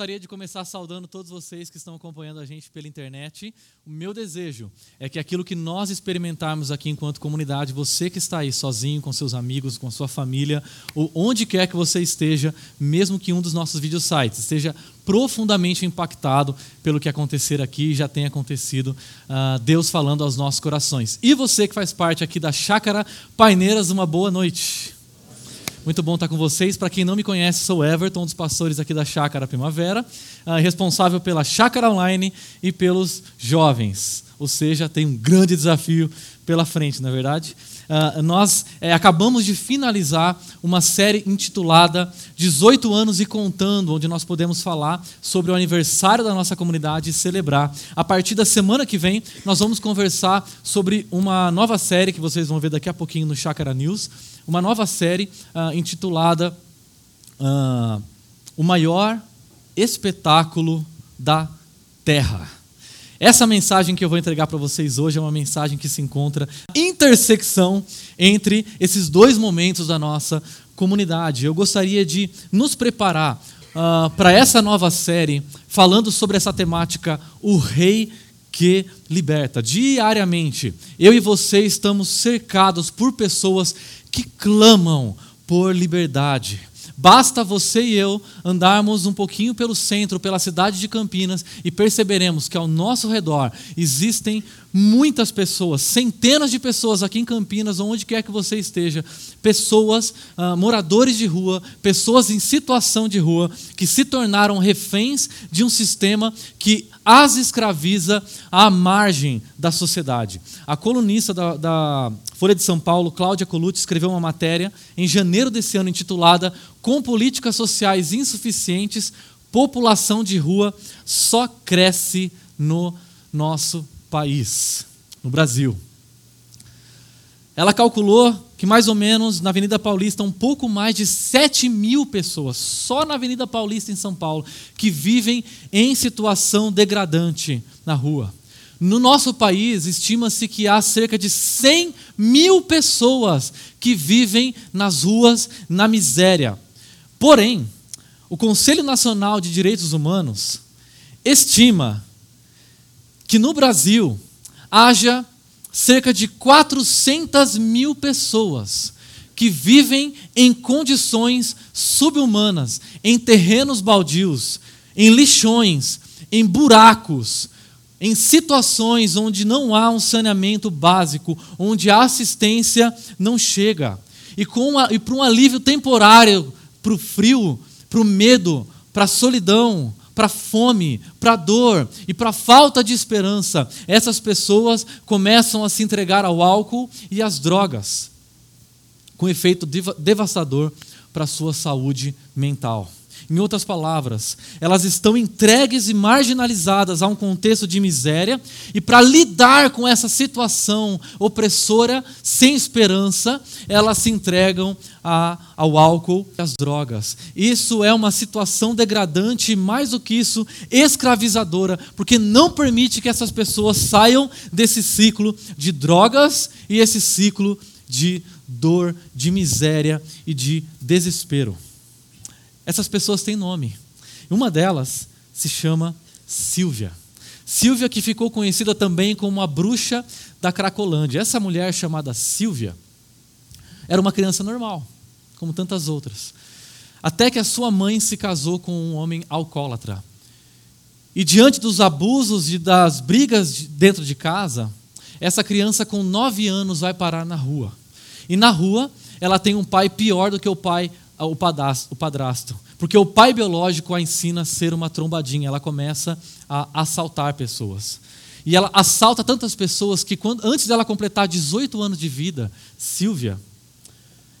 Gostaria de começar saudando todos vocês que estão acompanhando a gente pela internet. O meu desejo é que aquilo que nós experimentarmos aqui enquanto comunidade, você que está aí sozinho, com seus amigos, com sua família, ou onde quer que você esteja, mesmo que um dos nossos vídeos sites esteja profundamente impactado pelo que acontecer aqui, já tem acontecido, uh, Deus falando aos nossos corações. E você que faz parte aqui da Chácara Paineiras, uma boa noite. Muito bom estar com vocês. Para quem não me conhece, sou Everton, um dos pastores aqui da Chácara Primavera, uh, responsável pela Chácara Online e pelos jovens. Ou seja, tem um grande desafio pela frente, não é verdade? Uh, nós é, acabamos de finalizar uma série intitulada 18 anos e contando, onde nós podemos falar sobre o aniversário da nossa comunidade e celebrar. A partir da semana que vem, nós vamos conversar sobre uma nova série que vocês vão ver daqui a pouquinho no Chácara News, uma nova série uh, intitulada uh, O Maior Espetáculo da Terra. Essa mensagem que eu vou entregar para vocês hoje é uma mensagem que se encontra intersecção entre esses dois momentos da nossa comunidade. Eu gostaria de nos preparar uh, para essa nova série falando sobre essa temática, o Rei que liberta. Diariamente, eu e você estamos cercados por pessoas que clamam por liberdade Basta você e eu andarmos um pouquinho pelo centro, pela cidade de Campinas e perceberemos que ao nosso redor existem muitas pessoas, centenas de pessoas aqui em Campinas, onde quer que você esteja, pessoas, uh, moradores de rua, pessoas em situação de rua, que se tornaram reféns de um sistema que as escraviza à margem da sociedade. A colunista da, da Folha de São Paulo, Cláudia Colucci, escreveu uma matéria em janeiro desse ano intitulada Com políticas sociais insuficientes, população de rua só cresce no nosso país, no Brasil. Ela calculou que mais ou menos na Avenida Paulista, um pouco mais de 7 mil pessoas, só na Avenida Paulista em São Paulo, que vivem em situação degradante na rua. No nosso país, estima-se que há cerca de 100 mil pessoas que vivem nas ruas na miséria. Porém, o Conselho Nacional de Direitos Humanos estima que no Brasil haja cerca de 400 mil pessoas que vivem em condições subhumanas, em terrenos baldios, em lixões, em buracos, em situações onde não há um saneamento básico, onde a assistência não chega. E, com e para um alívio temporário, para o frio, para o medo, para a solidão, para fome, para dor e para falta de esperança, essas pessoas começam a se entregar ao álcool e às drogas, com efeito devastador para a sua saúde mental. Em outras palavras, elas estão entregues e marginalizadas a um contexto de miséria, e para lidar com essa situação opressora, sem esperança, elas se entregam a, ao álcool e às drogas. Isso é uma situação degradante e, mais do que isso, escravizadora, porque não permite que essas pessoas saiam desse ciclo de drogas e esse ciclo de dor, de miséria e de desespero. Essas pessoas têm nome. Uma delas se chama Silvia. Silvia, que ficou conhecida também como a bruxa da Cracolândia. Essa mulher chamada Silvia era uma criança normal, como tantas outras. Até que a sua mãe se casou com um homem alcoólatra. E diante dos abusos e das brigas dentro de casa, essa criança com nove anos vai parar na rua. E na rua, ela tem um pai pior do que o pai o padrasto, o padrasto, porque o pai biológico a ensina a ser uma trombadinha, ela começa a assaltar pessoas. E ela assalta tantas pessoas que quando, antes dela completar 18 anos de vida, Silvia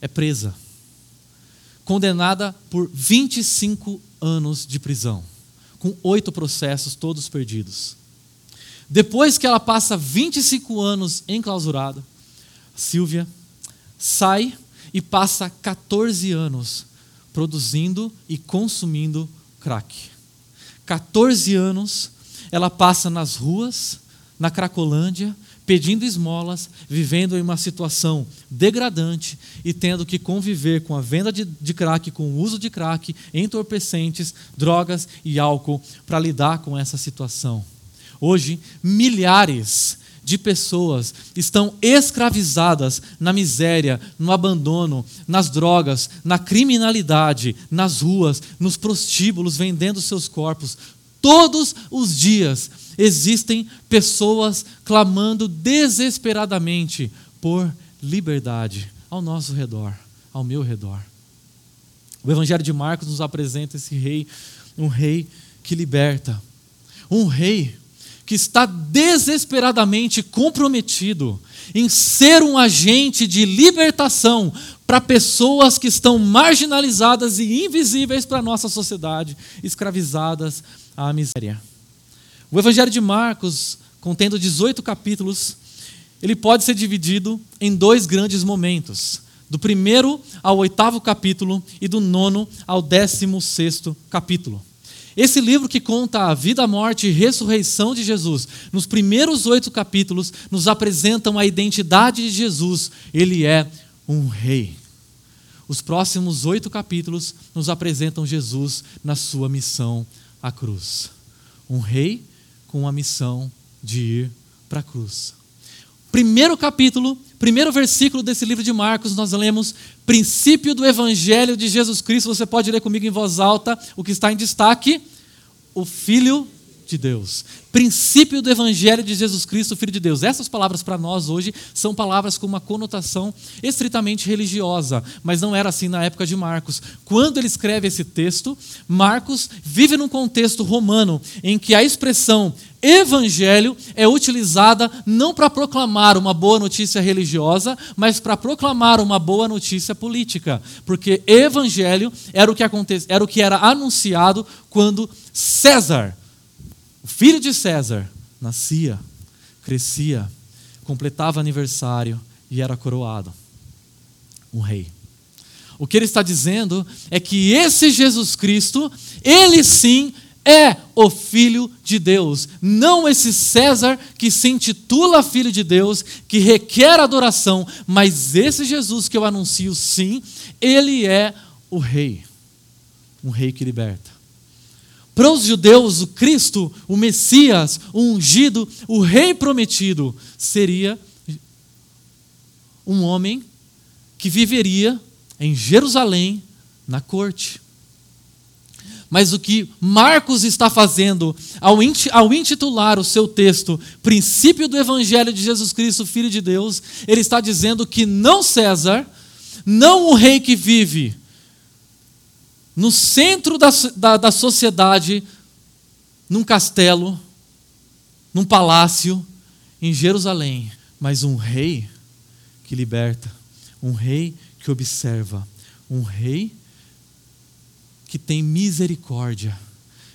é presa, condenada por 25 anos de prisão, com oito processos todos perdidos. Depois que ela passa 25 anos enclausurada, Silvia sai e passa 14 anos produzindo e consumindo crack. 14 anos ela passa nas ruas, na Cracolândia, pedindo esmolas, vivendo em uma situação degradante e tendo que conviver com a venda de, de crack, com o uso de crack, entorpecentes, drogas e álcool para lidar com essa situação. Hoje, milhares de pessoas estão escravizadas na miséria, no abandono, nas drogas, na criminalidade, nas ruas, nos prostíbulos, vendendo seus corpos. Todos os dias existem pessoas clamando desesperadamente por liberdade ao nosso redor, ao meu redor. O Evangelho de Marcos nos apresenta esse rei, um rei que liberta, um rei que está desesperadamente comprometido em ser um agente de libertação para pessoas que estão marginalizadas e invisíveis para a nossa sociedade, escravizadas à miséria. O Evangelho de Marcos, contendo 18 capítulos, ele pode ser dividido em dois grandes momentos. Do primeiro ao oitavo capítulo e do nono ao décimo sexto capítulo. Esse livro que conta a vida, morte e ressurreição de Jesus, nos primeiros oito capítulos, nos apresentam a identidade de Jesus. Ele é um rei. Os próximos oito capítulos nos apresentam Jesus na sua missão à cruz. Um rei com a missão de ir para a cruz. Primeiro capítulo, primeiro versículo desse livro de Marcos, nós lemos princípio do evangelho de Jesus Cristo. Você pode ler comigo em voz alta o que está em destaque: o Filho de Deus. Princípio do Evangelho de Jesus Cristo, Filho de Deus. Essas palavras para nós hoje são palavras com uma conotação estritamente religiosa, mas não era assim na época de Marcos. Quando ele escreve esse texto, Marcos vive num contexto romano em que a expressão evangelho é utilizada não para proclamar uma boa notícia religiosa, mas para proclamar uma boa notícia política, porque evangelho era o que aconte... era o que era anunciado quando César o filho de César nascia, crescia, completava aniversário e era coroado um rei. O que ele está dizendo é que esse Jesus Cristo, ele sim é o Filho de Deus, não esse César que se intitula Filho de Deus, que requer adoração, mas esse Jesus que eu anuncio, sim, ele é o Rei, um Rei que liberta. Para os judeus, o Cristo, o Messias, o ungido, o Rei prometido, seria um homem que viveria em Jerusalém, na corte. Mas o que Marcos está fazendo ao intitular o seu texto Princípio do Evangelho de Jesus Cristo, Filho de Deus, ele está dizendo que não César, não o rei que vive no centro da, da, da sociedade, num castelo, num palácio, em Jerusalém, mas um rei que liberta, um rei que observa, um rei que tem misericórdia,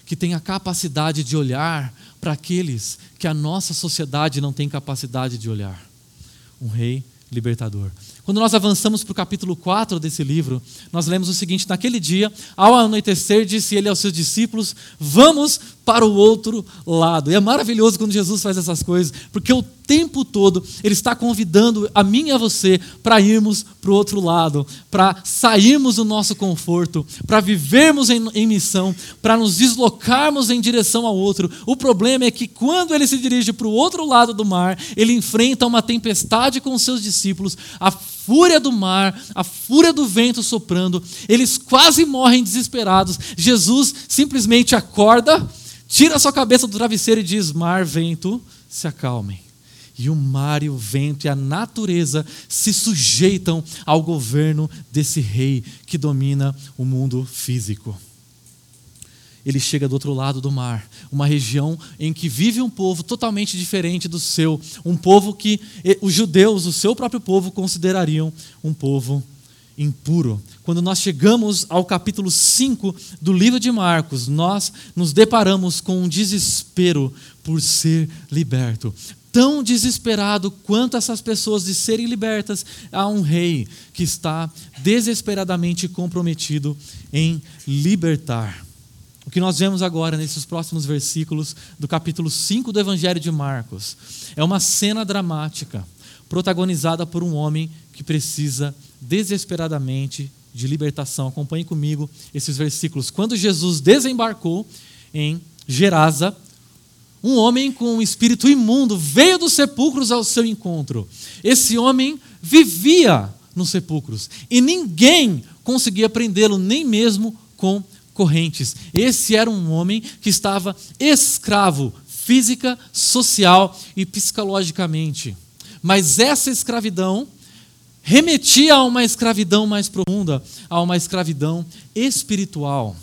que tem a capacidade de olhar para aqueles que a nossa sociedade não tem capacidade de olhar. Um rei libertador. Quando nós avançamos para o capítulo 4 desse livro, nós lemos o seguinte: Naquele dia, ao anoitecer, disse ele aos seus discípulos: Vamos para o outro lado. E é maravilhoso quando Jesus faz essas coisas, porque o tempo todo ele está convidando a mim e a você para irmos para o outro lado, para sairmos do nosso conforto, para vivermos em, em missão, para nos deslocarmos em direção ao outro. O problema é que quando ele se dirige para o outro lado do mar, ele enfrenta uma tempestade com seus discípulos, a fúria do mar, a fúria do vento soprando, eles quase morrem desesperados. Jesus simplesmente acorda tira sua cabeça do travesseiro e diz: Mar, vento, se acalmem. E o mar e o vento e a natureza se sujeitam ao governo desse rei que domina o mundo físico. Ele chega do outro lado do mar, uma região em que vive um povo totalmente diferente do seu, um povo que os judeus, o seu próprio povo, considerariam um povo impuro. Quando nós chegamos ao capítulo 5 do livro de Marcos, nós nos deparamos com um desespero por ser liberto. Tão desesperado quanto essas pessoas de serem libertas, há um rei que está desesperadamente comprometido em libertar. O que nós vemos agora nesses próximos versículos do capítulo 5 do Evangelho de Marcos é uma cena dramática protagonizada por um homem que precisa desesperadamente de libertação. Acompanhe comigo esses versículos. Quando Jesus desembarcou em Gerasa, um homem com um espírito imundo veio dos sepulcros ao seu encontro. Esse homem vivia nos sepulcros e ninguém conseguia prendê-lo, nem mesmo com correntes. Esse era um homem que estava escravo física, social e psicologicamente. Mas essa escravidão remetia a uma escravidão mais profunda, a uma escravidão espiritual.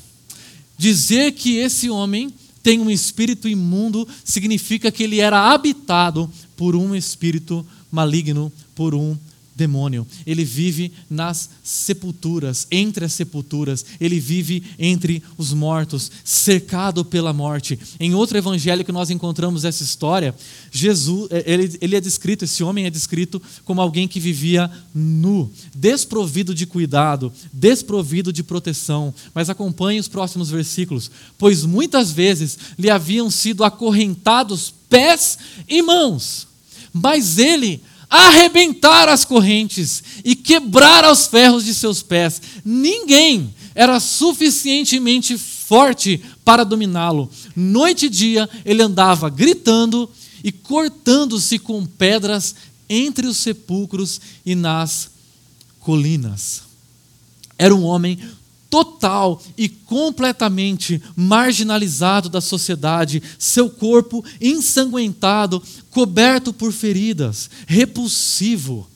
Dizer que esse homem tem um espírito imundo significa que ele era habitado por um espírito maligno, por um demônio. Ele vive nas sepulturas, entre as sepulturas. Ele vive entre os mortos, cercado pela morte. Em outro evangelho que nós encontramos essa história, Jesus, é, ele, ele é descrito, esse homem é descrito como alguém que vivia nu, desprovido de cuidado, desprovido de proteção. Mas acompanhe os próximos versículos, pois muitas vezes lhe haviam sido acorrentados pés e mãos. Mas ele arrebentar as correntes e quebrar os ferros de seus pés. Ninguém era suficientemente forte para dominá-lo. Noite e dia ele andava gritando e cortando-se com pedras entre os sepulcros e nas colinas. Era um homem total e completamente marginalizado da sociedade, seu corpo ensanguentado, coberto por feridas, repulsivo.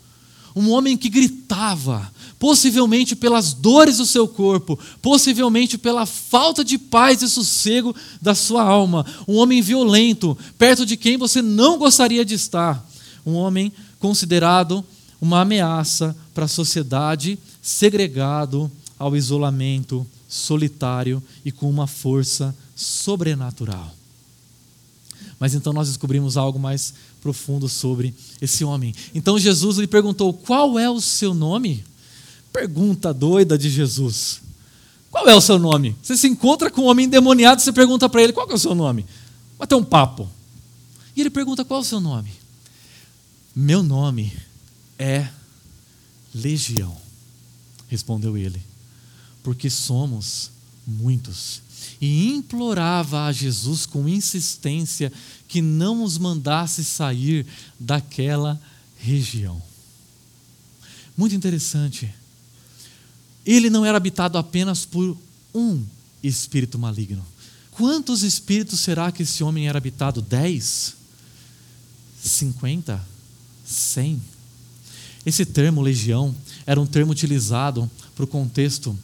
Um homem que gritava, possivelmente pelas dores do seu corpo, possivelmente pela falta de paz e sossego da sua alma. Um homem violento, perto de quem você não gostaria de estar. Um homem considerado uma ameaça para a sociedade, segregado, ao isolamento, solitário e com uma força sobrenatural. Mas então nós descobrimos algo mais profundo sobre esse homem. Então Jesus lhe perguntou: Qual é o seu nome? Pergunta doida de Jesus. Qual é o seu nome? Você se encontra com um homem endemoniado e você pergunta para ele: Qual é o seu nome? Vai um papo. E ele pergunta: Qual é o seu nome? Meu nome é Legião, respondeu ele porque somos muitos. E implorava a Jesus com insistência que não os mandasse sair daquela região. Muito interessante. Ele não era habitado apenas por um espírito maligno. Quantos espíritos será que esse homem era habitado? Dez? Cinquenta? Cem? Esse termo legião era um termo utilizado para o contexto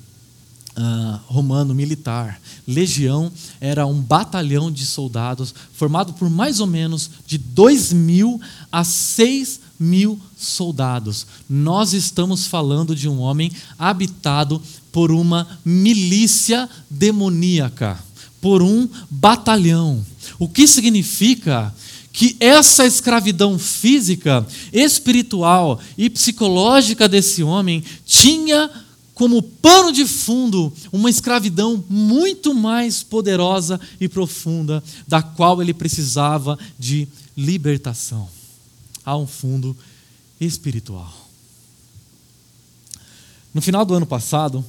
Uh, romano militar. Legião era um batalhão de soldados formado por mais ou menos de 2 mil a 6 mil soldados. Nós estamos falando de um homem habitado por uma milícia demoníaca, por um batalhão. O que significa que essa escravidão física, espiritual e psicológica desse homem tinha como pano de fundo uma escravidão muito mais poderosa e profunda, da qual ele precisava de libertação. Há um fundo espiritual. No final do ano passado,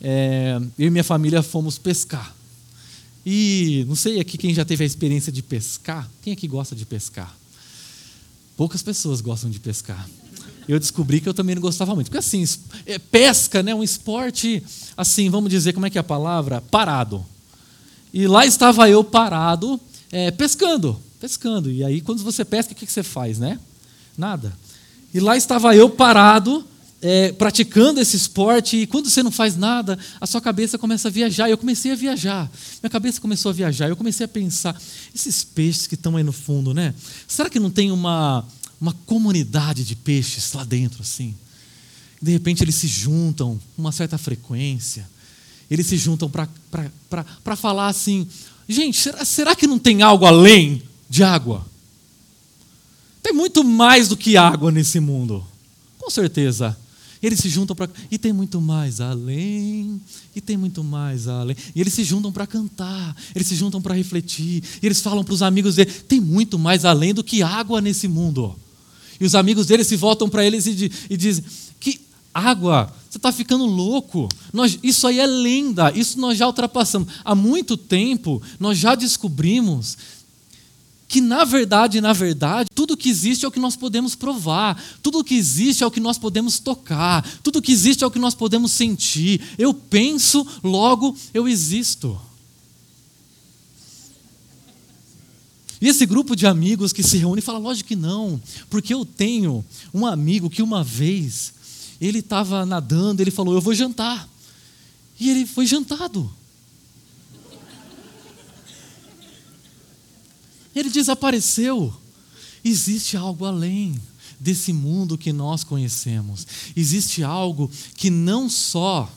é, eu e minha família fomos pescar. E não sei aqui quem já teve a experiência de pescar. Quem aqui gosta de pescar? Poucas pessoas gostam de pescar eu descobri que eu também não gostava muito. Porque assim, é, pesca, né, um esporte, assim, vamos dizer, como é que é a palavra? Parado. E lá estava eu parado, é, pescando, pescando. E aí, quando você pesca, o que você faz, né? Nada. E lá estava eu parado, é, praticando esse esporte, e quando você não faz nada, a sua cabeça começa a viajar. Eu comecei a viajar. Minha cabeça começou a viajar. Eu comecei a pensar: esses peixes que estão aí no fundo, né? Será que não tem uma uma comunidade de peixes lá dentro, assim. De repente eles se juntam com uma certa frequência. Eles se juntam para falar assim: gente, será, será que não tem algo além de água? Tem muito mais do que água nesse mundo. Com certeza. Eles se juntam para. E tem muito mais além. E tem muito mais além. E eles se juntam para cantar. Eles se juntam para refletir. Eles falam para os amigos tem muito mais além do que água nesse mundo. E os amigos dele se voltam para eles e, e dizem: que água? Você está ficando louco. Nós, isso aí é lenda. Isso nós já ultrapassamos. Há muito tempo nós já descobrimos que na verdade, na verdade, tudo que existe é o que nós podemos provar, tudo que existe é o que nós podemos tocar, tudo que existe é o que nós podemos sentir. Eu penso, logo eu existo. E esse grupo de amigos que se reúne fala: lógico que não, porque eu tenho um amigo que uma vez ele estava nadando, ele falou: eu vou jantar. E ele foi jantado. Ele desapareceu. Existe algo além desse mundo que nós conhecemos. Existe algo que não só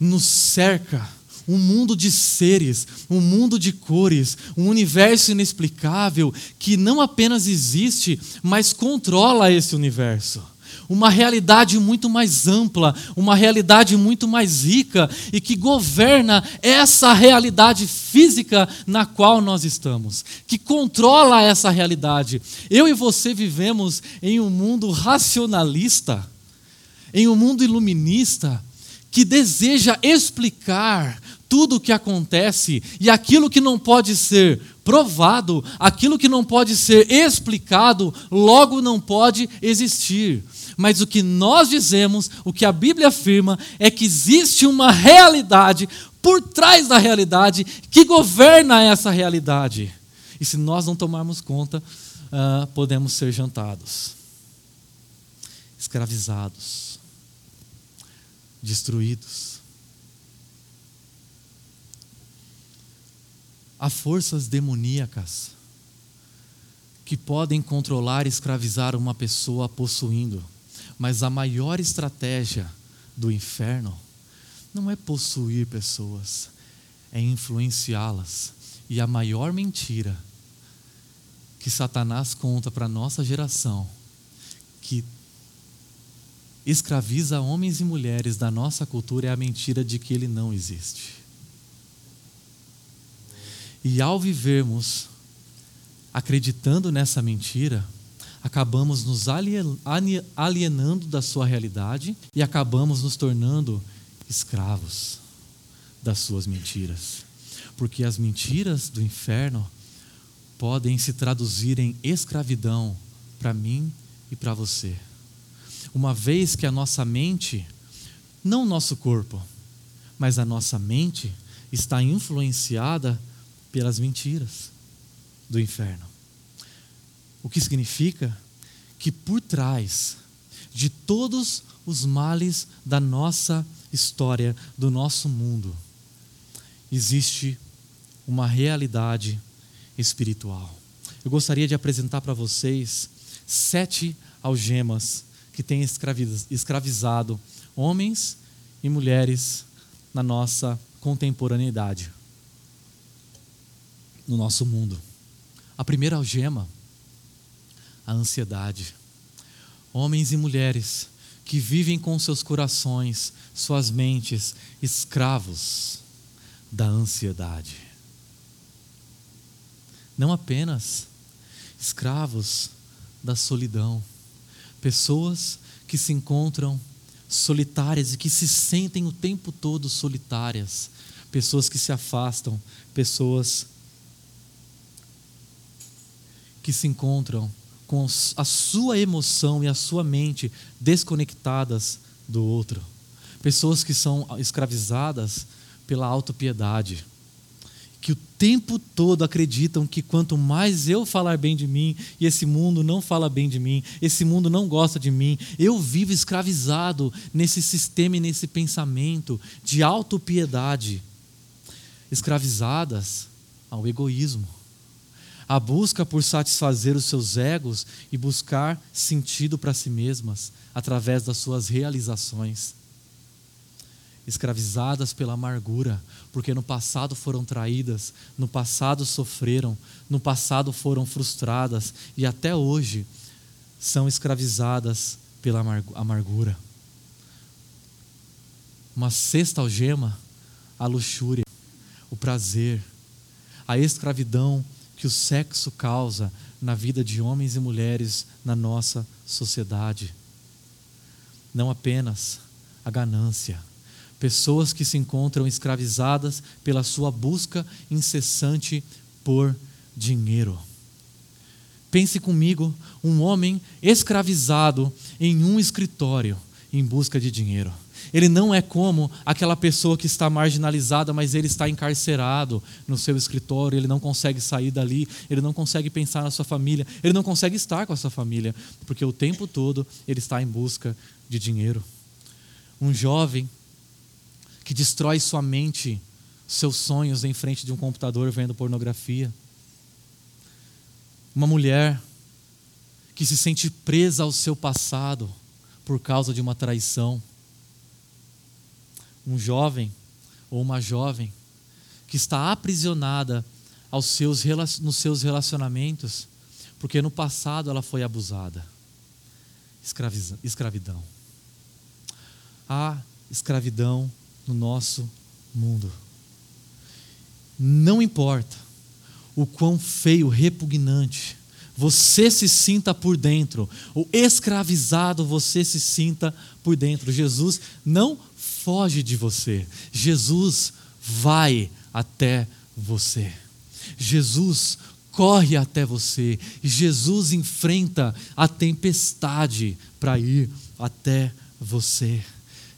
nos cerca, um mundo de seres, um mundo de cores, um universo inexplicável que não apenas existe, mas controla esse universo uma realidade muito mais ampla, uma realidade muito mais rica e que governa essa realidade física na qual nós estamos, que controla essa realidade. Eu e você vivemos em um mundo racionalista, em um mundo iluminista, que deseja explicar tudo o que acontece e aquilo que não pode ser provado, aquilo que não pode ser explicado, logo não pode existir mas o que nós dizemos, o que a Bíblia afirma, é que existe uma realidade por trás da realidade que governa essa realidade. E se nós não tomarmos conta, uh, podemos ser jantados, escravizados, destruídos. Há forças demoníacas que podem controlar e escravizar uma pessoa possuindo. Mas a maior estratégia do inferno não é possuir pessoas, é influenciá-las. E a maior mentira que Satanás conta para a nossa geração, que escraviza homens e mulheres da nossa cultura, é a mentira de que ele não existe. E ao vivermos acreditando nessa mentira, acabamos nos alienando da sua realidade e acabamos nos tornando escravos das suas mentiras. Porque as mentiras do inferno podem se traduzir em escravidão para mim e para você. Uma vez que a nossa mente, não o nosso corpo, mas a nossa mente está influenciada pelas mentiras do inferno. O que significa que por trás de todos os males da nossa história, do nosso mundo, existe uma realidade espiritual. Eu gostaria de apresentar para vocês sete algemas que têm escravizado homens e mulheres na nossa contemporaneidade, no nosso mundo. A primeira algema a ansiedade. Homens e mulheres que vivem com seus corações, suas mentes, escravos da ansiedade. Não apenas escravos da solidão, pessoas que se encontram solitárias e que se sentem o tempo todo solitárias, pessoas que se afastam, pessoas que se encontram com a sua emoção e a sua mente desconectadas do outro. Pessoas que são escravizadas pela autopiedade, que o tempo todo acreditam que quanto mais eu falar bem de mim, e esse mundo não fala bem de mim, esse mundo não gosta de mim, eu vivo escravizado nesse sistema e nesse pensamento de autopiedade, escravizadas ao egoísmo a busca por satisfazer os seus egos e buscar sentido para si mesmas através das suas realizações. Escravizadas pela amargura, porque no passado foram traídas, no passado sofreram, no passado foram frustradas e até hoje são escravizadas pela amargura. uma sexta algema, a luxúria, o prazer, a escravidão que o sexo causa na vida de homens e mulheres na nossa sociedade. Não apenas a ganância. Pessoas que se encontram escravizadas pela sua busca incessante por dinheiro. Pense comigo, um homem escravizado em um escritório em busca de dinheiro. Ele não é como aquela pessoa que está marginalizada, mas ele está encarcerado no seu escritório, ele não consegue sair dali, ele não consegue pensar na sua família, ele não consegue estar com a sua família, porque o tempo todo ele está em busca de dinheiro. Um jovem que destrói sua mente, seus sonhos em frente de um computador vendo pornografia. Uma mulher que se sente presa ao seu passado por causa de uma traição. Um jovem ou uma jovem que está aprisionada aos seus, nos seus relacionamentos, porque no passado ela foi abusada. Escravidão. Há escravidão no nosso mundo. Não importa o quão feio, repugnante você se sinta por dentro, o escravizado você se sinta por dentro. Jesus não foge de você, Jesus vai até você. Jesus corre até você, Jesus enfrenta a tempestade para ir até você.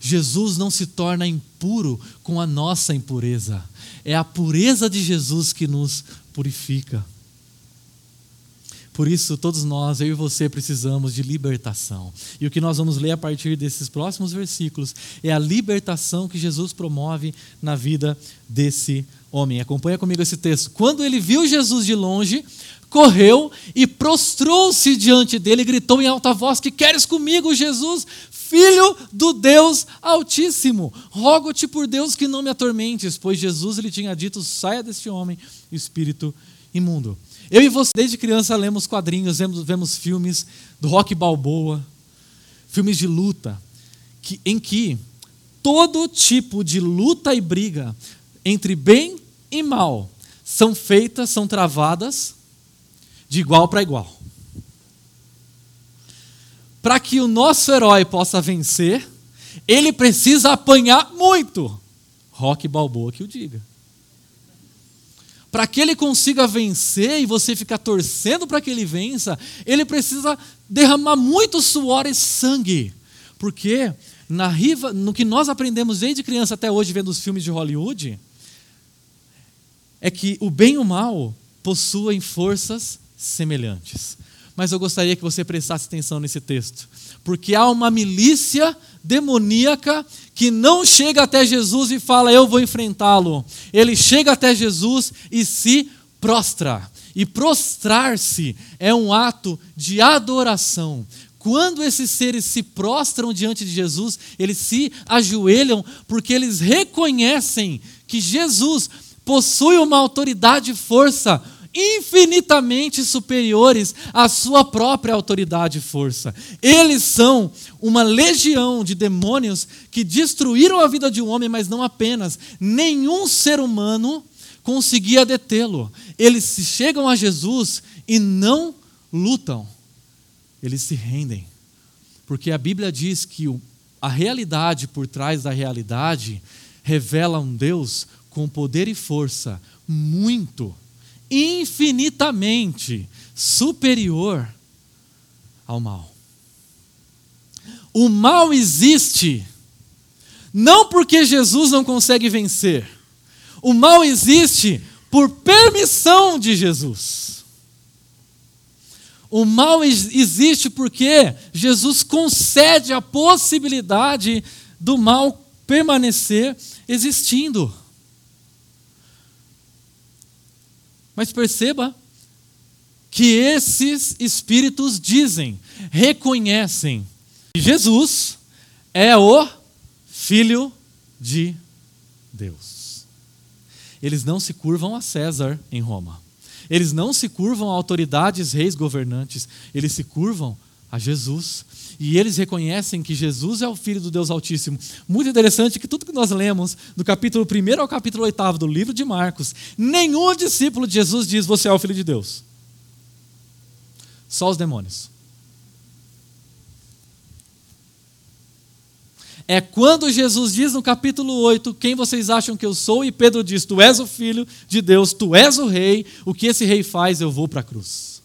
Jesus não se torna impuro com a nossa impureza, é a pureza de Jesus que nos purifica. Por isso, todos nós, eu e você, precisamos de libertação. E o que nós vamos ler a partir desses próximos versículos é a libertação que Jesus promove na vida desse homem. Acompanha comigo esse texto. Quando ele viu Jesus de longe, correu e prostrou-se diante dele e gritou em alta voz: Que queres comigo, Jesus, filho do Deus Altíssimo? Rogo-te por Deus que não me atormentes, pois Jesus lhe tinha dito: Saia deste homem, espírito imundo. Eu e você, desde criança, lemos quadrinhos, vemos, vemos filmes do rock balboa, filmes de luta, que, em que todo tipo de luta e briga entre bem e mal são feitas, são travadas de igual para igual. Para que o nosso herói possa vencer, ele precisa apanhar muito. Rock Balboa que o diga para que ele consiga vencer e você ficar torcendo para que ele vença, ele precisa derramar muito suor e sangue. Porque na riva, no que nós aprendemos desde criança até hoje vendo os filmes de Hollywood, é que o bem e o mal possuem forças semelhantes. Mas eu gostaria que você prestasse atenção nesse texto, porque há uma milícia demoníaca que não chega até Jesus e fala, eu vou enfrentá-lo. Ele chega até Jesus e se prostra. E prostrar-se é um ato de adoração. Quando esses seres se prostram diante de Jesus, eles se ajoelham porque eles reconhecem que Jesus possui uma autoridade e força infinitamente superiores à sua própria autoridade e força. Eles são uma legião de demônios que destruíram a vida de um homem, mas não apenas. Nenhum ser humano conseguia detê-lo. Eles chegam a Jesus e não lutam, eles se rendem. Porque a Bíblia diz que a realidade por trás da realidade revela um Deus com poder e força muito infinitamente superior ao mal. O mal existe não porque Jesus não consegue vencer. O mal existe por permissão de Jesus. O mal existe porque Jesus concede a possibilidade do mal permanecer existindo. Mas perceba que esses espíritos dizem, reconhecem que Jesus é o Filho de Deus. Eles não se curvam a César em Roma. Eles não se curvam a autoridades, reis, governantes. Eles se curvam a Jesus. E eles reconhecem que Jesus é o Filho do Deus Altíssimo. Muito interessante que tudo que nós lemos, do capítulo 1 ao capítulo 8 do livro de Marcos, nenhum discípulo de Jesus diz: Você é o Filho de Deus. Só os demônios. É quando Jesus diz no capítulo 8: Quem vocês acham que eu sou? E Pedro diz: Tu és o filho de Deus, tu és o rei. O que esse rei faz, eu vou para a cruz.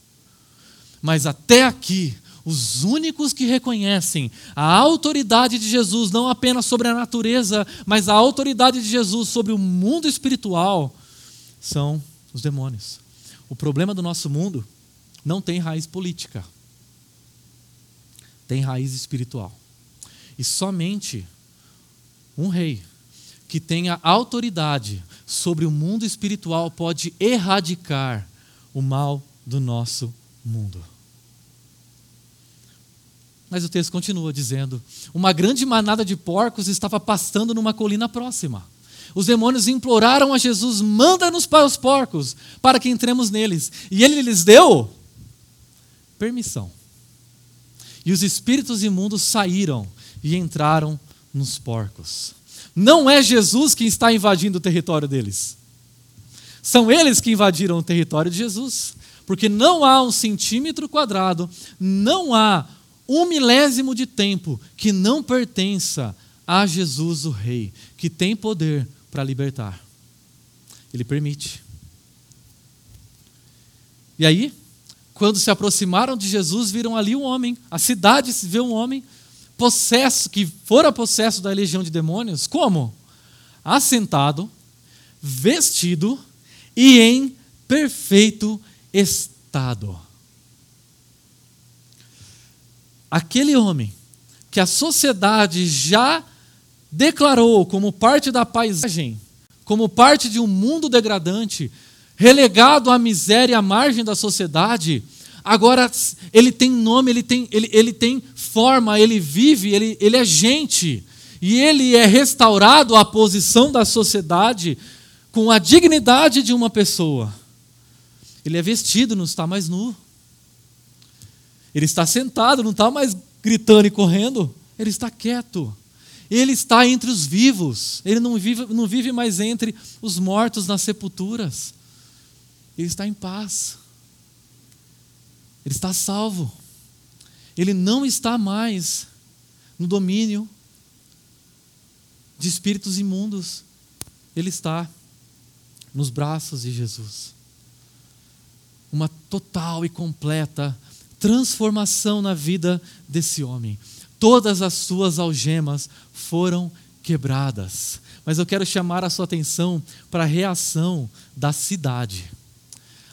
Mas até aqui, os únicos que reconhecem a autoridade de Jesus, não apenas sobre a natureza, mas a autoridade de Jesus sobre o mundo espiritual, são os demônios. O problema do nosso mundo não tem raiz política, tem raiz espiritual. E somente um rei que tenha autoridade sobre o mundo espiritual pode erradicar o mal do nosso mundo. Mas o texto continua dizendo: Uma grande manada de porcos estava pastando numa colina próxima. Os demônios imploraram a Jesus: Manda-nos para os porcos, para que entremos neles. E ele lhes deu permissão. E os espíritos imundos saíram e entraram nos porcos. Não é Jesus que está invadindo o território deles. São eles que invadiram o território de Jesus. Porque não há um centímetro quadrado, não há um milésimo de tempo que não pertença a Jesus, o Rei, que tem poder para libertar. Ele permite. E aí, quando se aproximaram de Jesus, viram ali um homem. A cidade se vê um homem possesso, que fora possesso da legião de demônios, como? Assentado, vestido e em perfeito estado. Aquele homem que a sociedade já declarou como parte da paisagem, como parte de um mundo degradante, relegado à miséria à margem da sociedade, Agora ele tem nome, ele tem, ele, ele tem forma, ele vive, ele, ele é gente. E ele é restaurado à posição da sociedade com a dignidade de uma pessoa. Ele é vestido, não está mais nu. Ele está sentado, não está mais gritando e correndo. Ele está quieto. Ele está entre os vivos. Ele não vive, não vive mais entre os mortos nas sepulturas. Ele está em paz. Ele está salvo. Ele não está mais no domínio de espíritos imundos. Ele está nos braços de Jesus. Uma total e completa transformação na vida desse homem. Todas as suas algemas foram quebradas. Mas eu quero chamar a sua atenção para a reação da cidade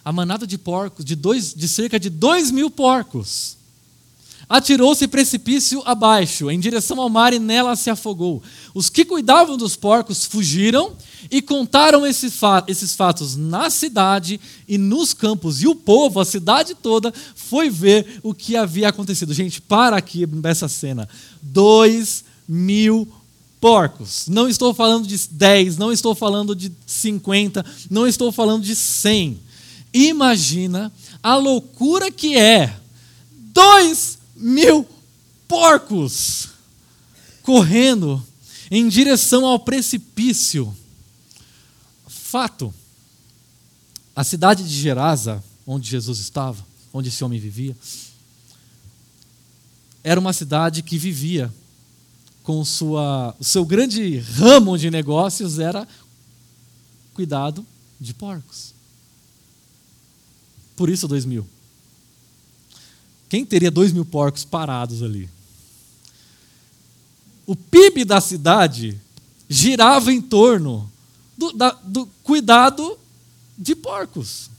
a manada de porcos, de, dois, de cerca de dois mil porcos, atirou-se precipício abaixo, em direção ao mar, e nela se afogou. Os que cuidavam dos porcos fugiram e contaram esses fatos na cidade e nos campos. E o povo, a cidade toda, foi ver o que havia acontecido. Gente, para aqui nessa cena. Dois mil porcos. Não estou falando de dez, não estou falando de cinquenta, não estou falando de cem. Imagina a loucura que é dois mil porcos correndo em direção ao precipício. Fato: a cidade de Gerasa, onde Jesus estava, onde esse homem vivia, era uma cidade que vivia com sua, o seu grande ramo de negócios era cuidado de porcos. Por isso, dois mil. Quem teria dois mil porcos parados ali? O PIB da cidade girava em torno do, da, do cuidado de porcos.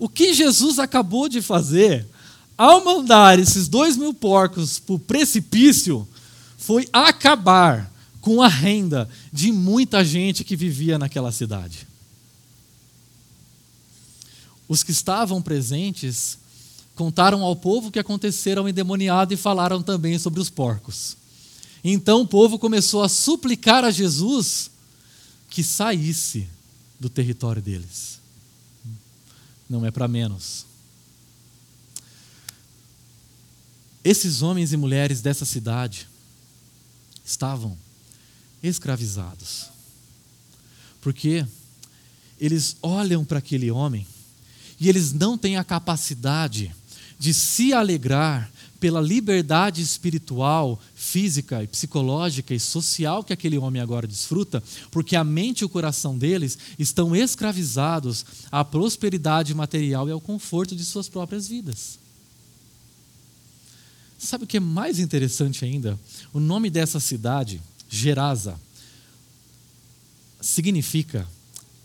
O que Jesus acabou de fazer, ao mandar esses dois mil porcos para o precipício, foi acabar com a renda de muita gente que vivia naquela cidade. Os que estavam presentes contaram ao povo o que acontecera ao endemoniado e falaram também sobre os porcos. Então o povo começou a suplicar a Jesus que saísse do território deles. Não é para menos. esses homens e mulheres dessa cidade estavam escravizados. Porque eles olham para aquele homem e eles não têm a capacidade de se alegrar pela liberdade espiritual, física e psicológica e social que aquele homem agora desfruta, porque a mente e o coração deles estão escravizados à prosperidade material e ao conforto de suas próprias vidas. Sabe o que é mais interessante ainda? O nome dessa cidade, Gerasa, significa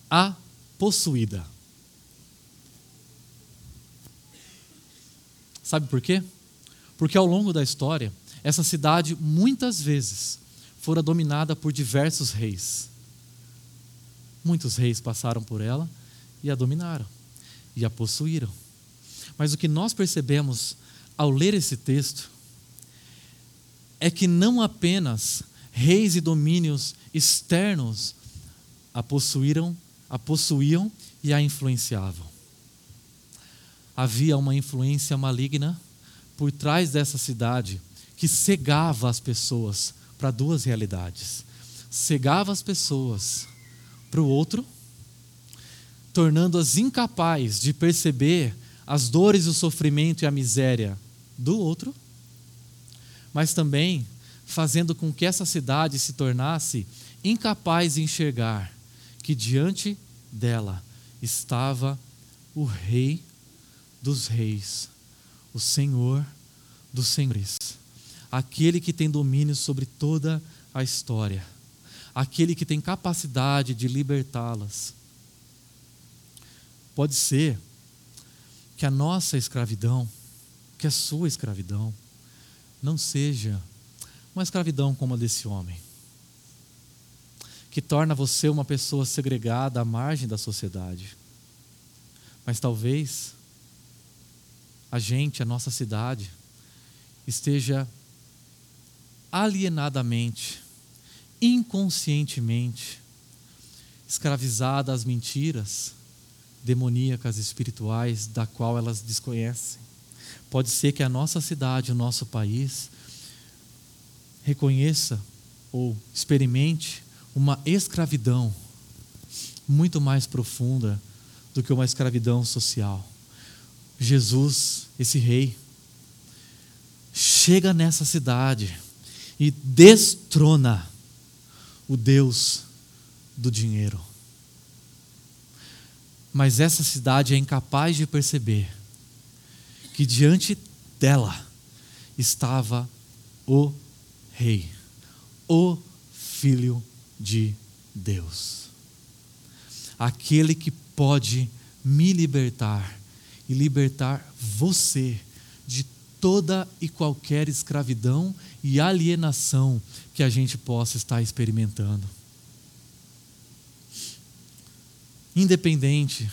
a possuída. Sabe por quê? Porque ao longo da história, essa cidade muitas vezes fora dominada por diversos reis. Muitos reis passaram por ela e a dominaram e a possuíram. Mas o que nós percebemos ao ler esse texto é que não apenas reis e domínios externos a possuíram, a possuíam e a influenciavam. Havia uma influência maligna por trás dessa cidade que cegava as pessoas para duas realidades. Cegava as pessoas para o outro, tornando-as incapazes de perceber as dores, o sofrimento e a miséria do outro, mas também fazendo com que essa cidade se tornasse incapaz de enxergar que diante dela estava o Rei dos Reis, o Senhor dos Senhores, aquele que tem domínio sobre toda a história, aquele que tem capacidade de libertá-las. Pode ser que a nossa escravidão, que a sua escravidão, não seja uma escravidão como a desse homem, que torna você uma pessoa segregada à margem da sociedade. Mas talvez a gente, a nossa cidade, esteja alienadamente, inconscientemente, escravizada às mentiras demoníacas espirituais da qual elas desconhecem. Pode ser que a nossa cidade, o nosso país, reconheça ou experimente uma escravidão muito mais profunda do que uma escravidão social. Jesus, esse rei, chega nessa cidade e destrona o Deus do dinheiro. Mas essa cidade é incapaz de perceber que diante dela estava o Rei, o Filho de Deus, aquele que pode me libertar e libertar você de toda e qualquer escravidão e alienação que a gente possa estar experimentando. Independente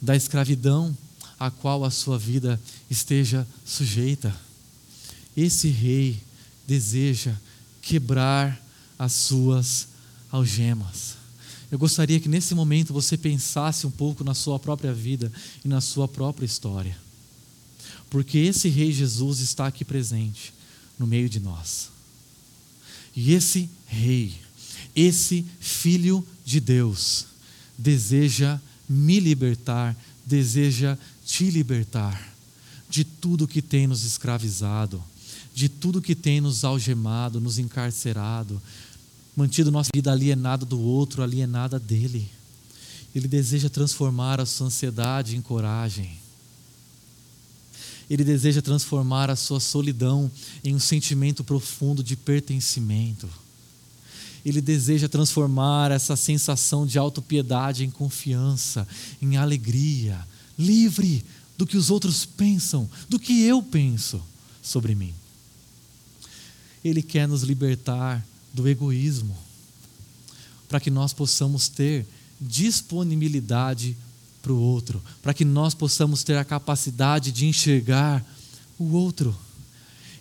da escravidão a qual a sua vida esteja sujeita, esse rei deseja quebrar as suas algemas. Eu gostaria que nesse momento você pensasse um pouco na sua própria vida e na sua própria história. Porque esse Rei Jesus está aqui presente no meio de nós. E esse Rei, esse Filho de Deus, deseja me libertar, deseja te libertar de tudo que tem nos escravizado de tudo que tem nos algemado, nos encarcerado, mantido nossa vida alienada do outro, alienada dele. Ele deseja transformar a sua ansiedade em coragem. Ele deseja transformar a sua solidão em um sentimento profundo de pertencimento. Ele deseja transformar essa sensação de autopiedade em confiança, em alegria, livre do que os outros pensam, do que eu penso sobre mim. Ele quer nos libertar do egoísmo, para que nós possamos ter disponibilidade para o outro, para que nós possamos ter a capacidade de enxergar o outro.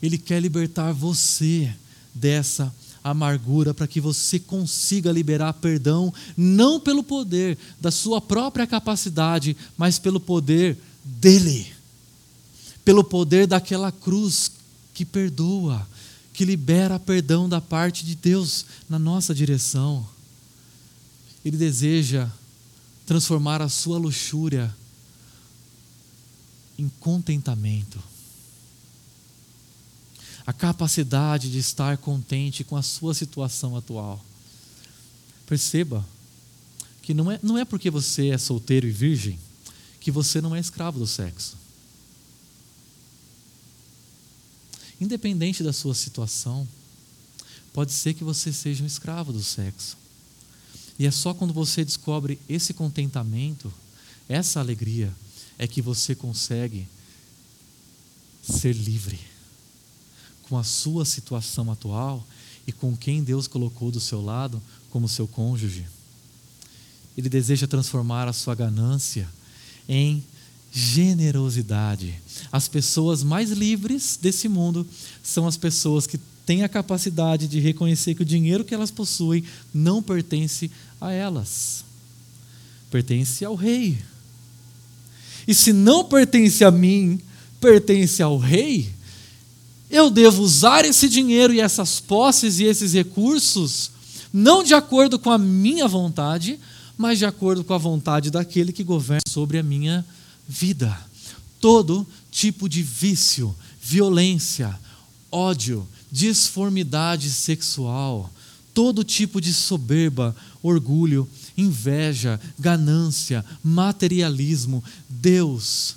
Ele quer libertar você dessa amargura para que você consiga liberar perdão, não pelo poder da sua própria capacidade, mas pelo poder dele, pelo poder daquela cruz que perdoa, que libera perdão da parte de Deus na nossa direção. Ele deseja transformar a sua luxúria em contentamento. A capacidade de estar contente com a sua situação atual. Perceba que não é, não é porque você é solteiro e virgem que você não é escravo do sexo. Independente da sua situação, pode ser que você seja um escravo do sexo. E é só quando você descobre esse contentamento, essa alegria, é que você consegue ser livre com a sua situação atual e com quem Deus colocou do seu lado como seu cônjuge. Ele deseja transformar a sua ganância em generosidade. As pessoas mais livres desse mundo são as pessoas que têm a capacidade de reconhecer que o dinheiro que elas possuem não pertence a elas, pertence ao rei. E se não pertence a mim, pertence ao rei, eu devo usar esse dinheiro e essas posses e esses recursos não de acordo com a minha vontade, mas de acordo com a vontade daquele que governa sobre a minha vida. Todo tipo de vício, violência, ódio, disformidade sexual, todo tipo de soberba, orgulho, inveja, ganância, materialismo. Deus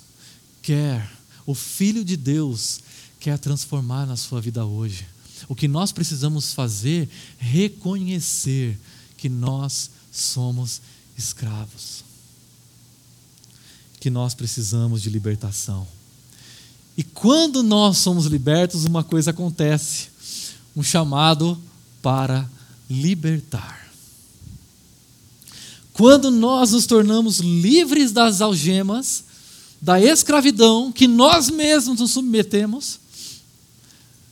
quer, o Filho de Deus quer transformar na sua vida hoje. O que nós precisamos fazer reconhecer que nós somos escravos. Que nós precisamos de libertação. E quando nós somos libertos, uma coisa acontece: um chamado para libertar. Quando nós nos tornamos livres das algemas, da escravidão que nós mesmos nos submetemos,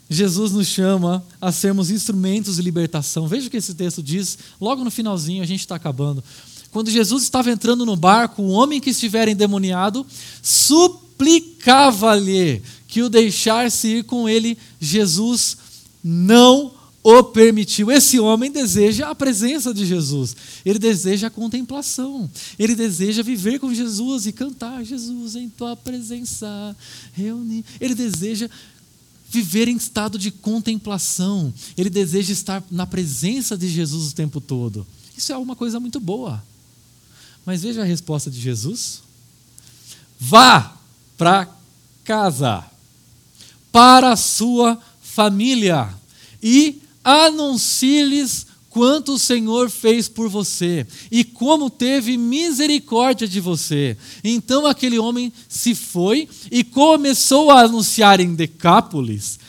Jesus nos chama a sermos instrumentos de libertação. Veja o que esse texto diz, logo no finalzinho, a gente está acabando. Quando Jesus estava entrando no barco, o homem que estiver endemoniado suplicava-lhe que o deixasse ir com ele. Jesus não o permitiu. Esse homem deseja a presença de Jesus, ele deseja a contemplação, ele deseja viver com Jesus e cantar Jesus em tua presença, reunir. Ele deseja viver em estado de contemplação, ele deseja estar na presença de Jesus o tempo todo. Isso é uma coisa muito boa. Mas veja a resposta de Jesus: vá para casa, para a sua família e anuncie-lhes quanto o Senhor fez por você e como teve misericórdia de você. Então aquele homem se foi e começou a anunciar em Decápolis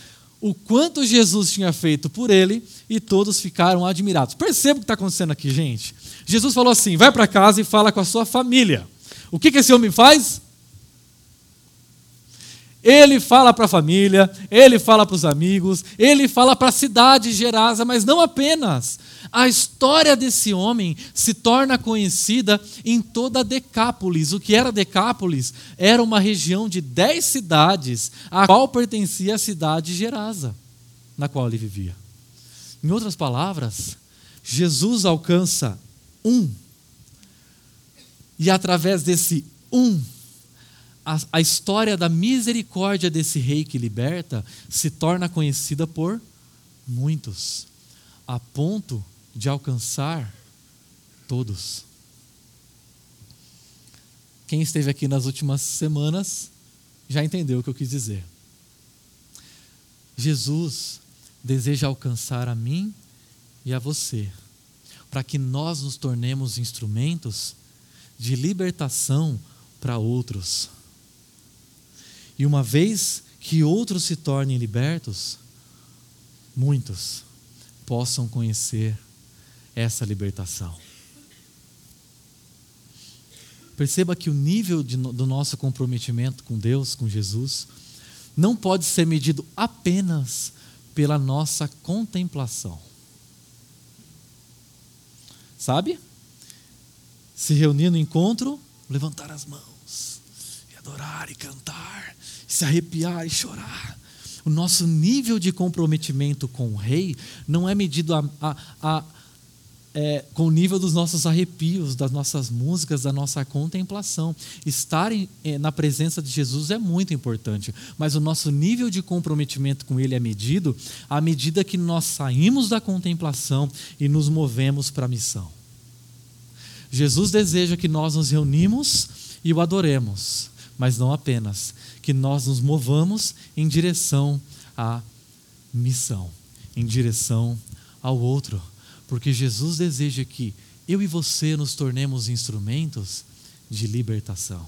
o quanto Jesus tinha feito por ele e todos ficaram admirados. Perceba o que está acontecendo aqui, gente. Jesus falou assim: vai para casa e fala com a sua família. O que, que esse homem faz? Ele fala para a família, ele fala para os amigos, ele fala para a cidade de Gerasa, mas não apenas. A história desse homem se torna conhecida em toda Decápolis. O que era Decápolis? Era uma região de dez cidades, a qual pertencia a cidade de Gerasa, na qual ele vivia. Em outras palavras, Jesus alcança um, e através desse um, a, a história da misericórdia desse rei que liberta se torna conhecida por muitos, a ponto de alcançar todos. Quem esteve aqui nas últimas semanas já entendeu o que eu quis dizer. Jesus deseja alcançar a mim e a você, para que nós nos tornemos instrumentos de libertação para outros. E uma vez que outros se tornem libertos, muitos possam conhecer essa libertação. Perceba que o nível de, do nosso comprometimento com Deus, com Jesus, não pode ser medido apenas pela nossa contemplação. Sabe? Se reunir no encontro, levantar as mãos, e adorar e cantar se arrepiar e chorar. O nosso nível de comprometimento com o rei não é medido a, a, a é, com o nível dos nossos arrepios, das nossas músicas, da nossa contemplação. Estar em, é, na presença de Jesus é muito importante, mas o nosso nível de comprometimento com Ele é medido à medida que nós saímos da contemplação e nos movemos para a missão. Jesus deseja que nós nos reunimos e o adoremos, mas não apenas, que nós nos movamos em direção à missão, em direção ao outro porque Jesus deseja que eu e você nos tornemos instrumentos de libertação.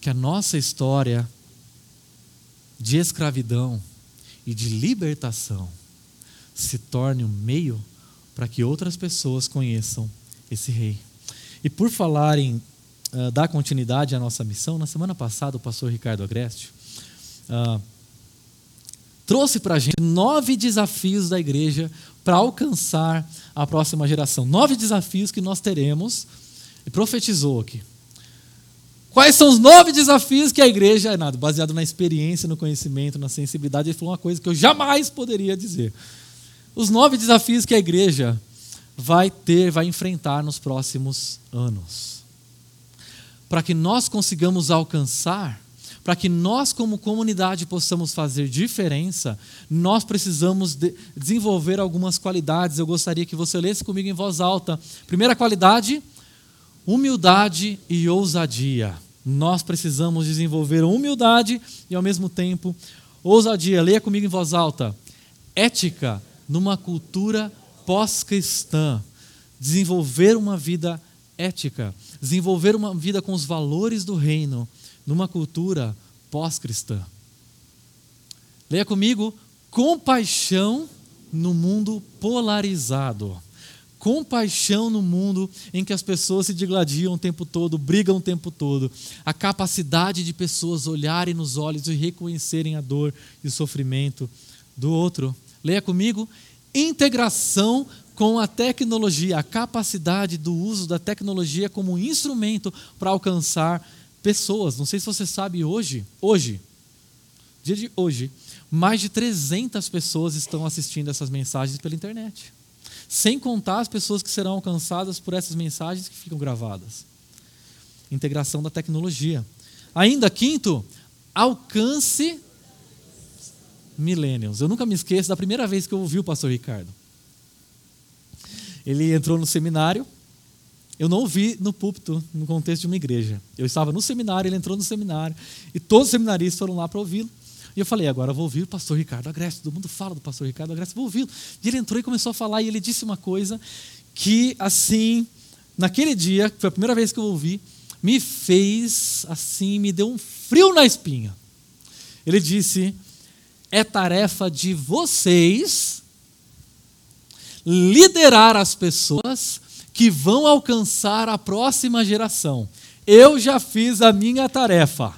Que a nossa história de escravidão e de libertação se torne um meio para que outras pessoas conheçam esse rei. E por falar em uh, dar continuidade à nossa missão, na semana passada o pastor Ricardo Agreste uh, trouxe para a gente nove desafios da igreja para alcançar a próxima geração. Nove desafios que nós teremos, e profetizou aqui. Quais são os nove desafios que a igreja, baseado na experiência, no conhecimento, na sensibilidade, ele falou uma coisa que eu jamais poderia dizer. Os nove desafios que a igreja vai ter, vai enfrentar nos próximos anos. Para que nós consigamos alcançar para que nós, como comunidade, possamos fazer diferença, nós precisamos de desenvolver algumas qualidades. Eu gostaria que você lesse comigo em voz alta. Primeira qualidade: humildade e ousadia. Nós precisamos desenvolver humildade e, ao mesmo tempo, ousadia. Leia comigo em voz alta. Ética numa cultura pós-cristã. Desenvolver uma vida ética, desenvolver uma vida com os valores do reino numa cultura pós-cristã. Leia comigo: compaixão no mundo polarizado. Compaixão no mundo em que as pessoas se digladiam o tempo todo, brigam o tempo todo. A capacidade de pessoas olharem nos olhos e reconhecerem a dor e o sofrimento do outro. Leia comigo: integração com a tecnologia, a capacidade do uso da tecnologia como instrumento para alcançar pessoas. Não sei se você sabe hoje, hoje, dia de hoje, mais de 300 pessoas estão assistindo essas mensagens pela internet. Sem contar as pessoas que serão alcançadas por essas mensagens que ficam gravadas. Integração da tecnologia. Ainda quinto, alcance millennials. Eu nunca me esqueço da primeira vez que eu ouvi o pastor Ricardo. Ele entrou no seminário eu não ouvi no púlpito, no contexto de uma igreja. Eu estava no seminário, ele entrou no seminário, e todos os seminaristas foram lá para ouvi-lo. E eu falei, agora eu vou ouvir o pastor Ricardo Agreste. Todo mundo fala do pastor Ricardo Agreste, vou ouvi-lo. E ele entrou e começou a falar, e ele disse uma coisa que, assim, naquele dia, que foi a primeira vez que eu ouvi, me fez, assim, me deu um frio na espinha. Ele disse: é tarefa de vocês liderar as pessoas que vão alcançar a próxima geração. Eu já fiz a minha tarefa.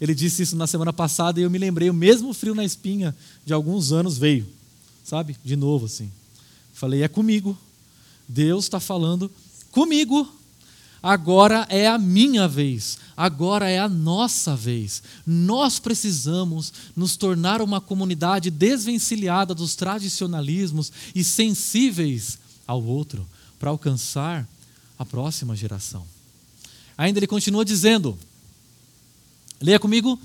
Ele disse isso na semana passada e eu me lembrei, o mesmo frio na espinha de alguns anos veio, sabe? De novo assim. Falei, é comigo. Deus está falando comigo. Agora é a minha vez, agora é a nossa vez. Nós precisamos nos tornar uma comunidade desvencilhada dos tradicionalismos e sensíveis ao outro para alcançar a próxima geração. Ainda ele continua dizendo, leia comigo,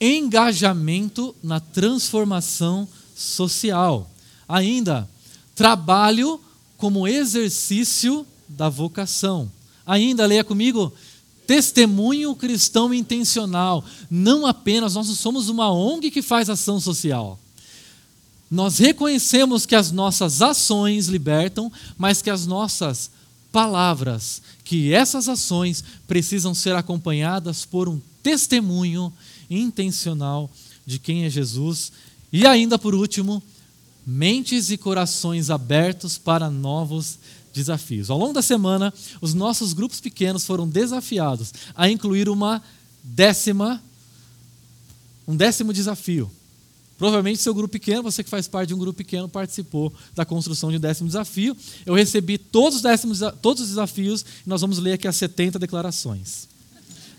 engajamento na transformação social. Ainda, trabalho como exercício da vocação. Ainda, leia comigo, testemunho cristão intencional. Não apenas, nós somos uma ONG que faz ação social nós reconhecemos que as nossas ações libertam, mas que as nossas palavras, que essas ações precisam ser acompanhadas por um testemunho intencional de quem é Jesus. E ainda por último, mentes e corações abertos para novos desafios. Ao longo da semana, os nossos grupos pequenos foram desafiados a incluir uma décima um décimo desafio. Provavelmente seu grupo pequeno, você que faz parte de um grupo pequeno, participou da construção de um décimo desafio. Eu recebi todos os, décimos, todos os desafios e nós vamos ler aqui as 70 declarações.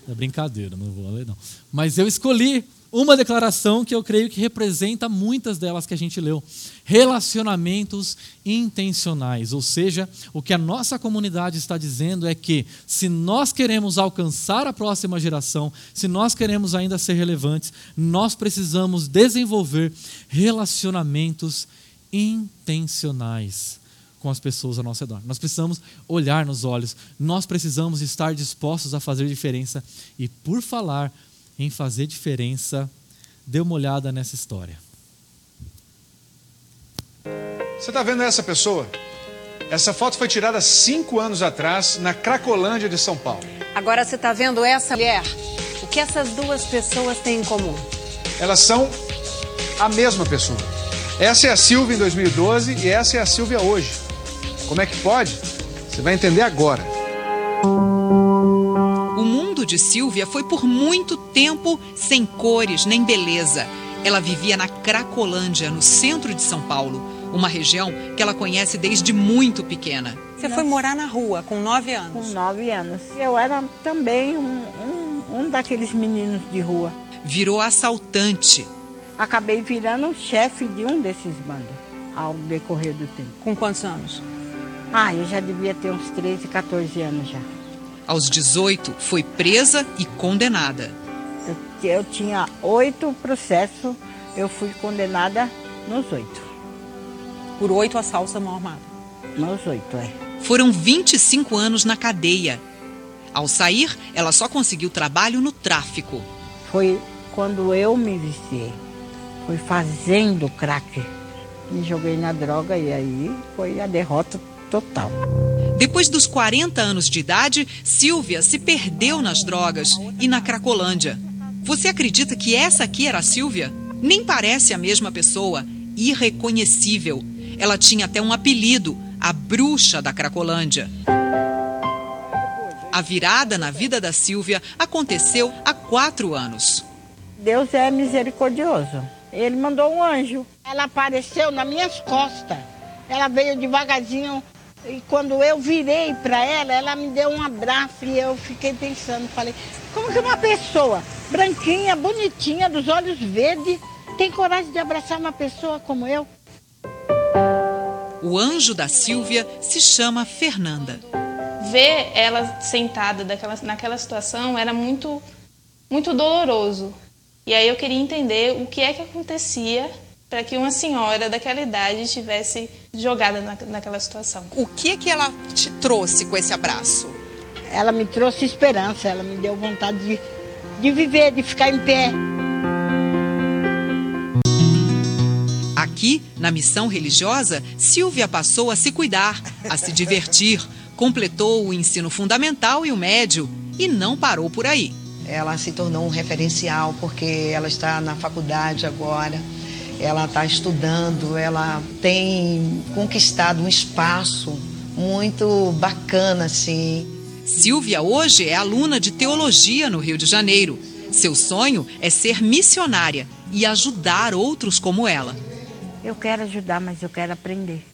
É brincadeira, não vou ler não. Mas eu escolhi uma declaração que eu creio que representa muitas delas que a gente leu. Relacionamentos intencionais. Ou seja, o que a nossa comunidade está dizendo é que, se nós queremos alcançar a próxima geração, se nós queremos ainda ser relevantes, nós precisamos desenvolver relacionamentos intencionais com as pessoas ao nosso redor. Nós precisamos olhar nos olhos, nós precisamos estar dispostos a fazer diferença. E por falar em fazer diferença, dê uma olhada nessa história. Você está vendo essa pessoa? Essa foto foi tirada cinco anos atrás na Cracolândia de São Paulo. Agora você está vendo essa mulher? O que essas duas pessoas têm em comum? Elas são a mesma pessoa. Essa é a Silvia em 2012 e essa é a Silvia hoje. Como é que pode? Você vai entender agora de Silvia foi por muito tempo sem cores nem beleza. Ela vivia na Cracolândia, no centro de São Paulo, uma região que ela conhece desde muito pequena. Você foi morar na rua com nove anos? Com nove anos. Eu era também um, um, um daqueles meninos de rua. Virou assaltante. Acabei virando chefe de um desses bandos ao decorrer do tempo. Com quantos anos? Ah, eu já devia ter uns 13, 14 anos já. Aos 18, foi presa e condenada. Eu, eu tinha oito processos, eu fui condenada nos oito. Por oito assaltos à mão armada? Nos oito, é. Foram 25 anos na cadeia. Ao sair, ela só conseguiu trabalho no tráfico. Foi quando eu me viciei. Foi fazendo crack. Me joguei na droga e aí foi a derrota total. Depois dos 40 anos de idade, Silvia se perdeu nas drogas e na Cracolândia. Você acredita que essa aqui era a Silvia? Nem parece a mesma pessoa, irreconhecível. Ela tinha até um apelido, a bruxa da Cracolândia. A virada na vida da Silvia aconteceu há quatro anos. Deus é misericordioso. Ele mandou um anjo. Ela apareceu nas minhas costas. Ela veio devagarzinho e quando eu virei para ela, ela me deu um abraço e eu fiquei pensando, falei, como que uma pessoa branquinha, bonitinha, dos olhos verdes, tem coragem de abraçar uma pessoa como eu? O anjo da Silvia se chama Fernanda. Ver ela sentada daquela, naquela situação era muito, muito doloroso. E aí eu queria entender o que é que acontecia para que uma senhora daquela idade estivesse jogada na, naquela situação. O que que ela te trouxe com esse abraço? Ela me trouxe esperança, ela me deu vontade de, de viver, de ficar em pé. Aqui, na missão religiosa, Silvia passou a se cuidar, a se divertir, completou o ensino fundamental e o médio e não parou por aí. Ela se tornou um referencial porque ela está na faculdade agora ela está estudando, ela tem conquistado um espaço muito bacana, assim. Silvia hoje é aluna de teologia no Rio de Janeiro. Seu sonho é ser missionária e ajudar outros como ela. Eu quero ajudar, mas eu quero aprender.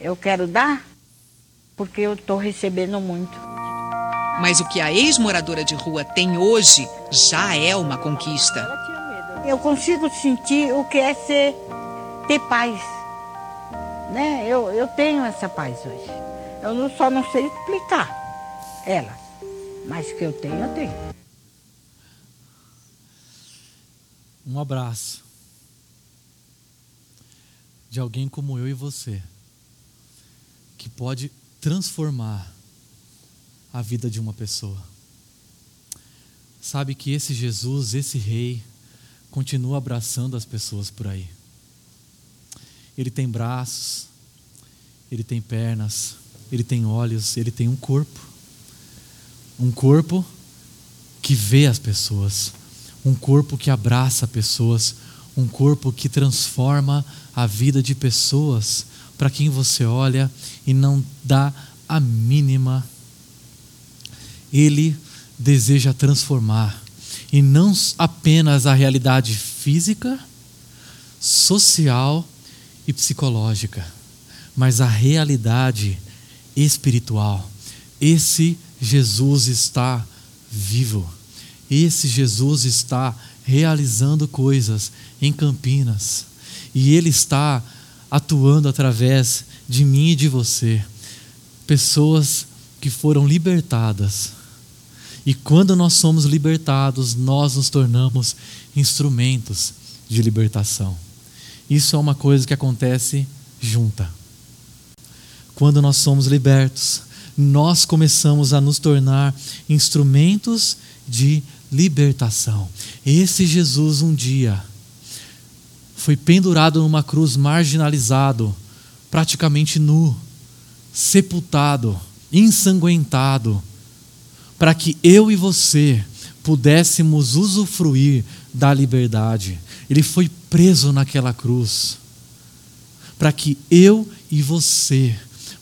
Eu quero dar porque eu estou recebendo muito. Mas o que a ex-moradora de rua tem hoje já é uma conquista. Eu consigo sentir o que é ser ter paz. Né? Eu, eu tenho essa paz hoje. Eu não, só não sei explicar ela. Mas que eu tenho, eu tenho. Um abraço de alguém como eu e você, que pode transformar a vida de uma pessoa. Sabe que esse Jesus, esse Rei, continua abraçando as pessoas por aí. Ele tem braços, ele tem pernas, ele tem olhos, ele tem um corpo. Um corpo que vê as pessoas, um corpo que abraça pessoas, um corpo que transforma a vida de pessoas para quem você olha e não dá a mínima. Ele deseja transformar e não apenas a realidade física, social e psicológica, mas a realidade espiritual. Esse Jesus está vivo. Esse Jesus está realizando coisas em Campinas e Ele está atuando através de mim e de você. Pessoas que foram libertadas. E quando nós somos libertados, nós nos tornamos instrumentos de libertação. Isso é uma coisa que acontece junta. Quando nós somos libertos, nós começamos a nos tornar instrumentos de libertação. Esse Jesus um dia foi pendurado numa cruz, marginalizado, praticamente nu, sepultado, ensanguentado, para que eu e você pudéssemos usufruir da liberdade. Ele foi preso naquela cruz, para que eu e você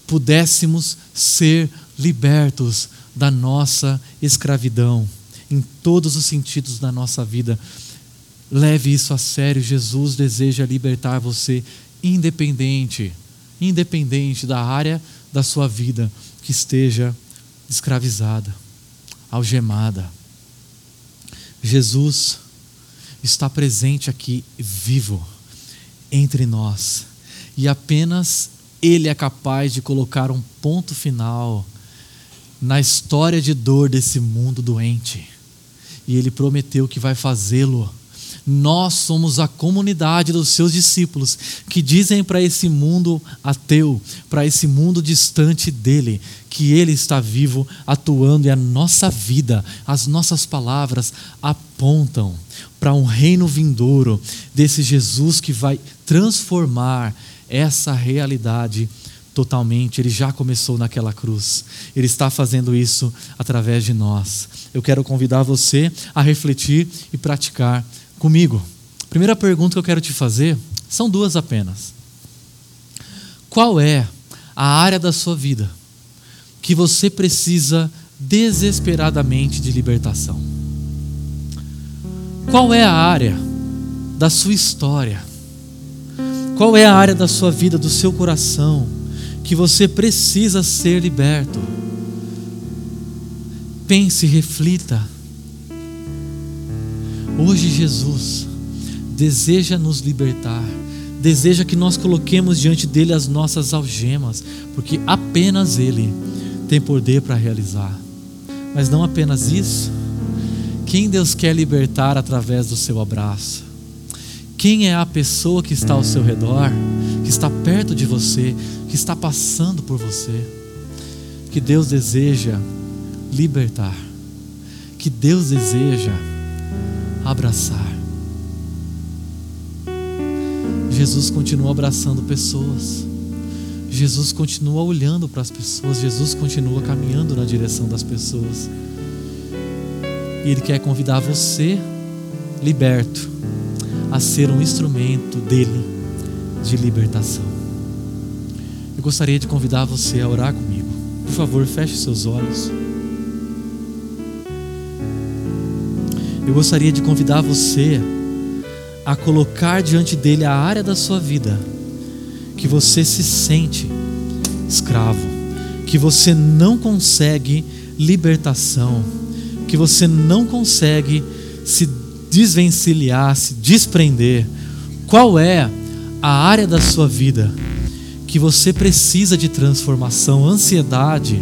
pudéssemos ser libertos da nossa escravidão, em todos os sentidos da nossa vida. Leve isso a sério. Jesus deseja libertar você, independente, independente da área da sua vida que esteja escravizada, algemada. Jesus está presente aqui, vivo, entre nós, e apenas Ele é capaz de colocar um ponto final na história de dor desse mundo doente. E Ele prometeu que vai fazê-lo nós somos a comunidade dos seus discípulos que dizem para esse mundo ateu, para esse mundo distante dele, que ele está vivo, atuando e a nossa vida, as nossas palavras apontam para um reino vindouro desse Jesus que vai transformar essa realidade totalmente. Ele já começou naquela cruz. Ele está fazendo isso através de nós. Eu quero convidar você a refletir e praticar comigo. Primeira pergunta que eu quero te fazer são duas apenas. Qual é a área da sua vida que você precisa desesperadamente de libertação? Qual é a área da sua história? Qual é a área da sua vida, do seu coração, que você precisa ser liberto? Pense, reflita Hoje, Jesus deseja nos libertar, deseja que nós coloquemos diante dele as nossas algemas, porque apenas ele tem poder para realizar. Mas não apenas isso. Quem Deus quer libertar através do seu abraço? Quem é a pessoa que está ao seu redor, que está perto de você, que está passando por você? Que Deus deseja libertar, que Deus deseja abraçar. Jesus continua abraçando pessoas. Jesus continua olhando para as pessoas. Jesus continua caminhando na direção das pessoas. E Ele quer convidar você, liberto, a ser um instrumento dele de libertação. Eu gostaria de convidar você a orar comigo. Por favor, feche seus olhos. Eu gostaria de convidar você a colocar diante dele a área da sua vida que você se sente escravo, que você não consegue libertação, que você não consegue se desvencilhar, se desprender. Qual é a área da sua vida que você precisa de transformação? Ansiedade,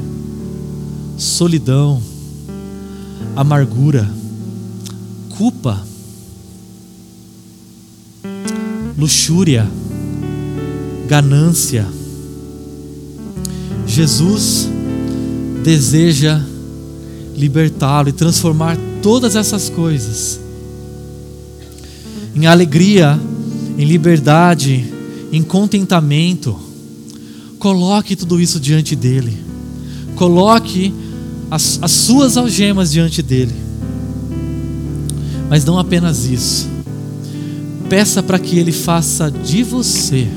solidão, amargura culpa, luxúria, ganância. Jesus deseja libertá-lo e transformar todas essas coisas em alegria, em liberdade, em contentamento. Coloque tudo isso diante dele. Coloque as, as suas algemas diante dele. Mas não apenas isso. Peça para que Ele faça de você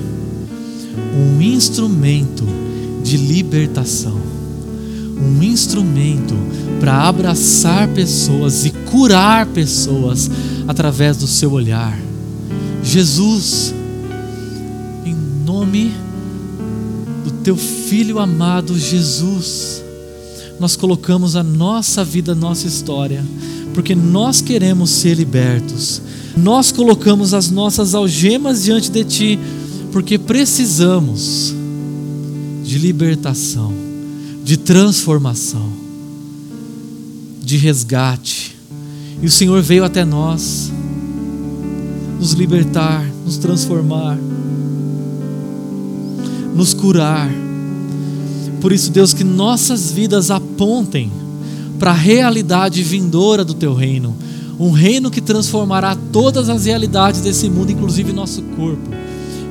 um instrumento de libertação, um instrumento para abraçar pessoas e curar pessoas através do seu olhar. Jesus, em nome do teu filho amado Jesus, nós colocamos a nossa vida, a nossa história, porque nós queremos ser libertos. Nós colocamos as nossas algemas diante de Ti, porque precisamos de libertação, de transformação, de resgate. E o Senhor veio até nós nos libertar, nos transformar, nos curar. Por isso, Deus, que nossas vidas apontem para a realidade vindoura do teu reino, um reino que transformará todas as realidades desse mundo, inclusive nosso corpo.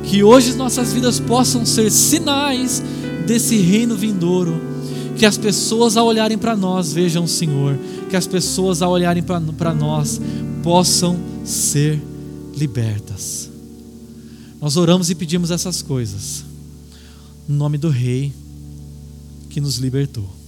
Que hoje nossas vidas possam ser sinais desse reino vindouro. Que as pessoas, ao olharem para nós, vejam o Senhor. Que as pessoas, ao olharem para nós, possam ser libertas. Nós oramos e pedimos essas coisas, no nome do Rei que nos libertou.